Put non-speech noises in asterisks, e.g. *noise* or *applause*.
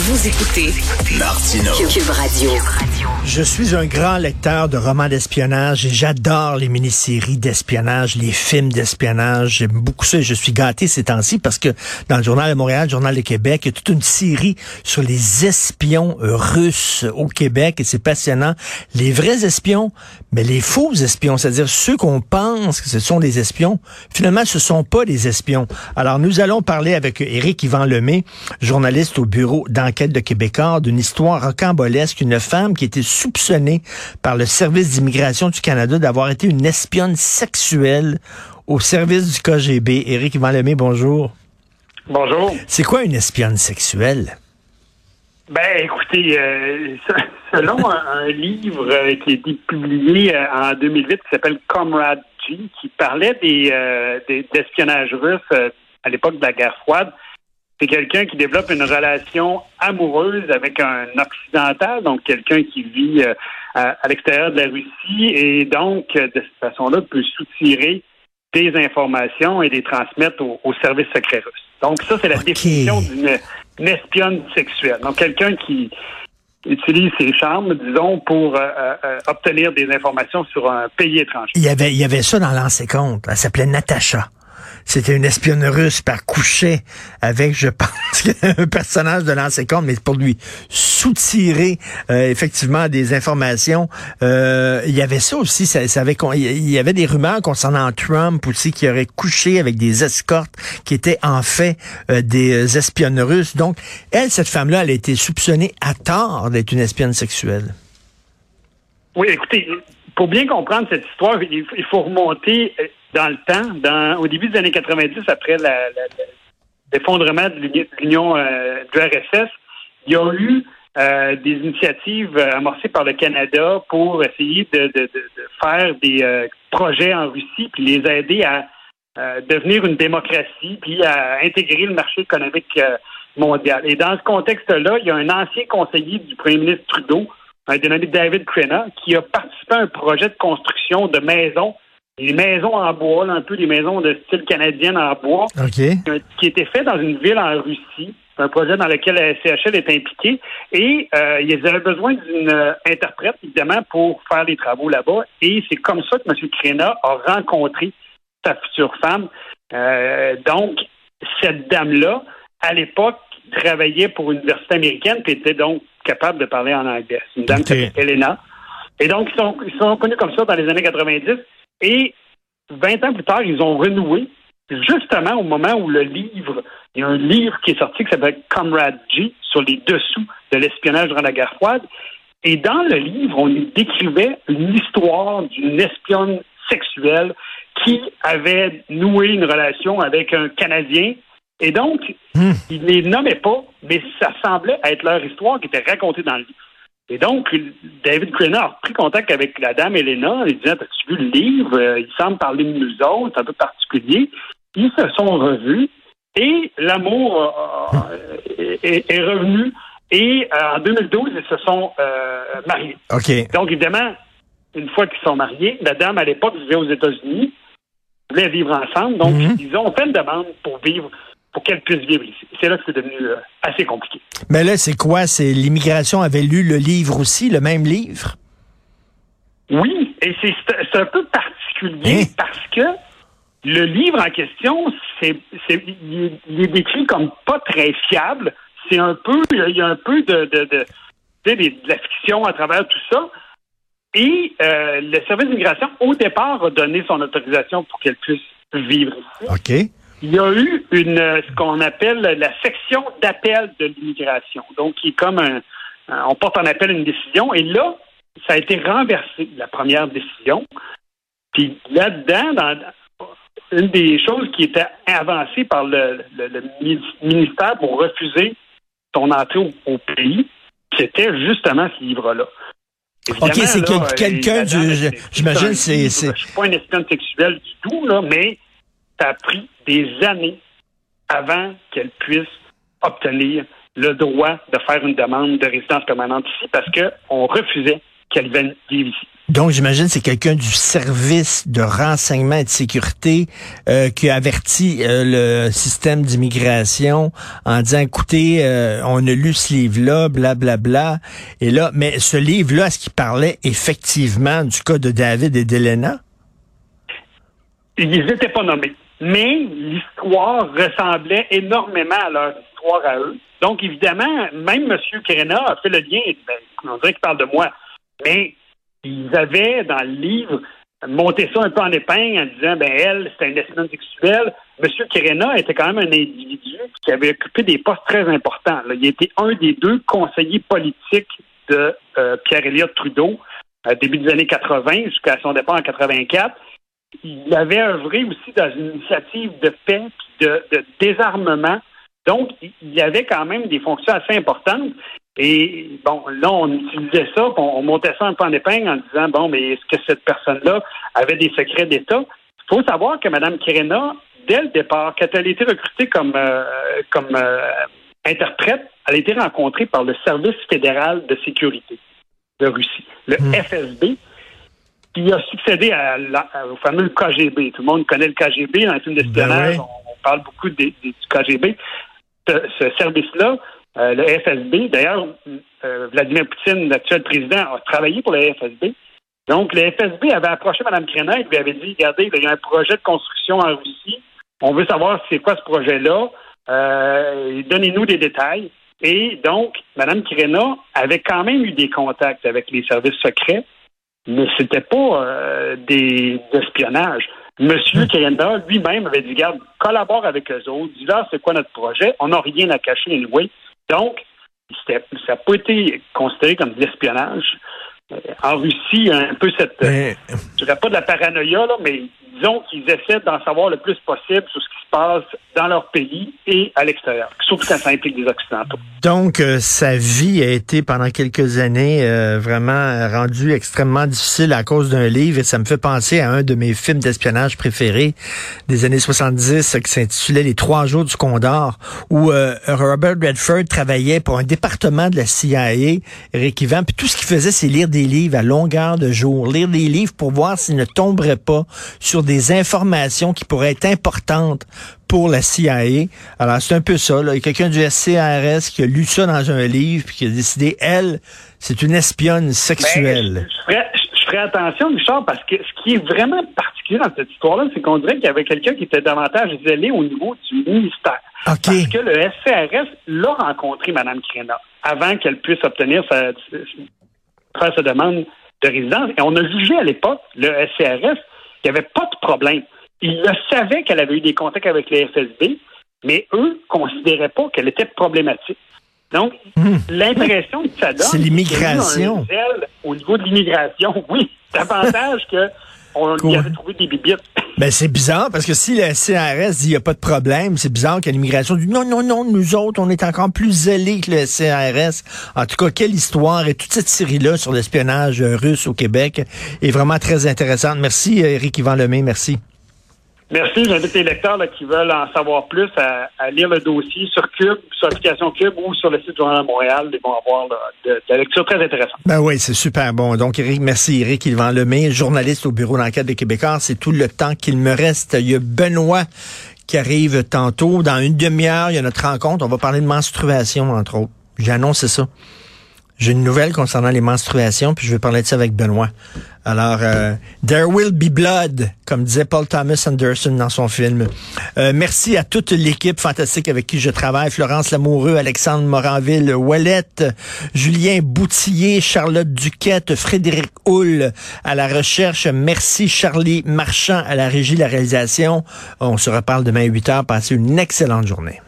Vous écoutez Radio. Je suis un grand lecteur de romans d'espionnage et j'adore les mini-séries d'espionnage, les films d'espionnage. J'aime beaucoup ça et je suis gâté ces temps-ci parce que dans le Journal de Montréal, le Journal de Québec, il y a toute une série sur les espions russes au Québec et c'est passionnant. Les vrais espions, mais les faux espions, c'est-à-dire ceux qu'on pense que ce sont des espions, finalement ce sont pas des espions. Alors nous allons parler avec Éric Yvan Lemay, journaliste au bureau d'enquête de Québécois d'une histoire rocambolesque, une femme qui était soupçonnée par le service d'immigration du Canada d'avoir été une espionne sexuelle au service du KGB. Éric Yvan Lemay, bonjour. Bonjour. C'est quoi une espionne sexuelle? Ben, écoutez, euh, selon un, un livre euh, qui a été publié euh, en 2008 qui s'appelle Comrade G, qui parlait des, euh, des- d'espionnage russe à l'époque de la guerre froide, c'est quelqu'un qui développe une relation amoureuse avec un occidental, donc quelqu'un qui vit euh, à, à l'extérieur de la Russie et donc euh, de cette façon-là peut soutirer des informations et les transmettre au, au service secret russe. Donc ça, c'est la définition d'une une espionne sexuelle. Donc quelqu'un qui utilise ses charmes, disons, pour euh, euh, euh, obtenir des informations sur un pays étranger. Il y avait, il y avait ça dans l'ancien compte. Elle s'appelait Natacha. C'était une espionne russe par couchait avec, je pense, *laughs* un personnage de l'ancien compte, mais pour lui soutirer euh, effectivement des informations. Euh, il y avait ça aussi. Ça, ça avait, il y avait des rumeurs concernant Trump aussi qui aurait couché avec des escortes qui étaient en fait euh, des espionnes russes. Donc, elle, cette femme-là, elle a été soupçonnée à tort d'être une espionne sexuelle. Oui, écoutez, pour bien comprendre cette histoire, il faut- il faut remonter euh, dans le temps, dans, au début des années 90, après l'effondrement de l'Uni- de l'Union euh, du RSS, il y a eu euh, des initiatives euh, amorcées par le Canada pour essayer de, faire des euh, projets en Russie, puis les aider à devenir une démocratie, puis à intégrer le marché économique mondial. Et dans ce contexte-là, il y a un ancien conseiller du premier ministre Trudeau, un dénommé David Crenna, qui a participé à un projet de construction de maisons, des maisons en bois, là, un peu des maisons de style canadien en bois, OK. euh, qui était fait dans une ville en Russie. C'est un projet dans lequel la CHL est impliquée. Et euh, ils avaient besoin d'une euh, interprète, évidemment, pour faire les travaux là-bas. Et c'est comme ça que M. Crenna a rencontré sa future femme. Euh, donc, cette dame-là, à l'époque, travaillait pour une université américaine, puis était donc capable de parler en anglais. C'est une dame qui s'appelle Elena. Et donc, ils sont, ils sont connus comme ça dans les années 90. Et 20 ans plus tard, ils ont renoué, justement au moment où le livre, il y a un livre qui est sorti qui s'appelle Comrade G, sur les dessous de l'espionnage durant la guerre froide. Et dans le livre, on y décrivait une histoire d'une espionne sexuelle qui avait noué une relation avec un Canadien. Et donc, Hmm. ils ne les nommaient pas, mais ça semblait être leur histoire qui était racontée dans le livre. Et donc, David Crenna a pris contact avec la dame Elena. Il disait, as-tu vu le livre? Euh, Il semble parler de nous autres, c'est un peu particulier. Ils se sont revus et l'amour euh, *laughs* est, est- revenu. Et euh, en 2012, ils se sont euh, mariés. OK. Donc, évidemment, une fois qu'ils sont mariés, la dame, à l'époque, vivait aux États-Unis, voulait vivre ensemble. Donc, Mhm. ils ont fait une demande pour vivre, pour qu'elle puisse vivre ici. C'est là que c'est devenu euh, assez compliqué. Mais là, c'est quoi? C'est l'immigration avait lu le livre aussi, le même livre? Oui, et c'est un peu particulier Hein? parce que le livre en question, c'est il, est- il est décrit comme pas très fiable. C'est un peu, il y a un peu de, de la fiction à travers tout ça. Et euh, le service d'immigration, au départ, a donné son autorisation pour qu'elle puisse vivre ici. OK. Il y a eu une euh, ce qu'on appelle la section d'appel de l'immigration. Donc, qui est comme un, un- on porte en appel une décision. Et là, ça a été renversé, la première décision. Puis là-dedans, dans une des choses qui était avancée par le, le- le mi- ministère pour refuser son entrée au, au pays, c'était justement ce livre-là. OK, c'est quelqu'un du- j'imagine c'est un Je suis pas une espionne sexuelle du tout, là, mais ça a pris des années avant qu'elle puisse obtenir le droit de faire une demande de résidence permanente ici parce qu'on refusait Calvin Davy. Donc, j'imagine c'est quelqu'un du service de renseignement et de sécurité euh, qui a averti euh, le système d'immigration en disant, écoutez, euh, on a lu ce livre-là, blablabla. Bla. Et là, mais ce livre-là, est-ce qu'il parlait effectivement du cas de David et d'Elena? Ils n'étaient pas nommés. Mais l'histoire ressemblait énormément à leur histoire à eux. Donc, évidemment, même M. Kerena a fait le lien. Ben, on dirait qu'il parle de moi. Mais ils avaient, dans le livre, monté ça un peu en épingle en disant, ben elle, c'était une espionne sexuelle. M. Kerena était quand même un individu qui avait occupé des postes très importants. Il était un des deux conseillers politiques de euh, pierre Elliott Trudeau, au début des années 80 jusqu'à son départ en 84 il avait œuvré aussi dans une initiative de paix, de, de désarmement. Donc, il y avait quand même des fonctions assez importantes. Et bon, là, on utilisait ça, on, montait ça un peu en épingle en disant, bon, mais est-ce que cette personne-là avait des secrets d'État? Il faut savoir que Mme Kirena, dès le départ, quand elle a été recrutée comme, euh, comme euh, interprète, elle a été rencontrée par le Service fédéral de sécurité de Russie, le hmm. FSB, qui a succédé à au fameux KGB. Tout le monde connaît le KGB dans les films d'espionnage. Ben on, parle beaucoup du KGB. Ce, service-là, euh, le FSB, d'ailleurs, euh, Vladimir Poutine, l'actuel président, a travaillé pour le FSB. Donc, le FSB avait approché Mme Krenner et lui avait dit, regardez, il y a un projet de construction en Russie. On veut savoir c'est quoi ce projet-là. Euh, donnez-nous des détails. Et donc, Mme Kirena avait quand même eu des contacts avec les services secrets mais c'était pas euh, des espionnage. Monsieur hmm. Kenda lui-même avait dit, garde, collabore avec eux autres, dis c'est quoi notre projet, on n'a rien à cacher anyway. Donc, ça n'a pas été considéré comme de l'espionnage. Euh, en Russie, un peu cette, mais... je dirais pas de la paranoïa, là, mais disons qu'ils essaient d'en savoir le plus possible sur ce qui se passe dans leur pays et à l'extérieur, surtout quand ça implique des Occidentaux. Donc, euh, sa vie a été pendant quelques années euh, vraiment rendue extrêmement difficile à cause d'un livre et ça me fait penser à un de mes films d'espionnage préférés des années 70 qui s'intitulait Les Trois Jours du Condor où euh, Robert Redford travaillait pour un département de la CIA, Ivan, puis tout ce qu'il faisait, c'est lire des livres à longueur de jour, lire des livres pour voir s'il ne tomberait pas sur des informations qui pourraient être importantes pour la CIA. Alors, c'est un peu ça. Il y a quelqu'un du SCRS qui a lu ça dans un livre puis qui a décidé, elle, c'est une espionne sexuelle. Ben, je, ferais, attention, Richard, parce que ce qui est vraiment particulier dans cette histoire-là, c'est qu'on dirait qu'il y avait quelqu'un qui était davantage zélé au niveau du ministère. Parce que le SCRS l'a rencontré, Mme Krena, avant qu'elle puisse obtenir sa, faire sa demande de résidence. Et on a jugé à l'époque, le SCRS, il n'y avait pas de problème. Ils le savaient qu'elle avait eu des contacts avec les FSB, mais eux considéraient pas qu'elle était problématique. Donc, hmm. l'impression que ça donne, c'est l'immigration. Au niveau de l'immigration, *laughs* oui, davantage que on y avait trouvé des bibittes. Ben, c'est bizarre parce que si le CRS dit il n'y a pas de problème, c'est bizarre que l'immigration dit non, non, non, nous autres, on est encore plus zélés que le CRS. En tout cas, quelle histoire et toute cette série-là sur l'espionnage russe au Québec est vraiment très intéressante. Merci, Eric Yvan Lemay. Merci. Merci. J'invite les lecteurs qui veulent en savoir plus à, lire le dossier sur Cube, sur l'application Cube ou sur le site du Journal de Montréal. Ils vont avoir de, la lecture très intéressante. Ben oui, c'est super bon. Donc, Eric, merci Eric Yvan Lemay, journaliste au Bureau d'enquête des Québécois. C'est tout le temps qu'il me reste. Il y a Benoît qui arrive tantôt. Dans une demi-heure, il y a notre rencontre. On va parler de menstruation, entre autres. J'annonce ça. J'ai une nouvelle concernant les menstruations, puis je vais parler de ça avec Benoît. Alors, euh, There Will Be Blood, comme disait Paul Thomas Anderson dans son film. Euh, merci à toute l'équipe fantastique avec qui je travaille. Florence Lamoureux, Alexandre Moranville, Wallette, Julien Boutillier, Charlotte Duquette, Frédéric Hull à la recherche. Merci Charlie Marchand à la régie, la réalisation. On se reparle demain à 8 heures. Passez une excellente journée.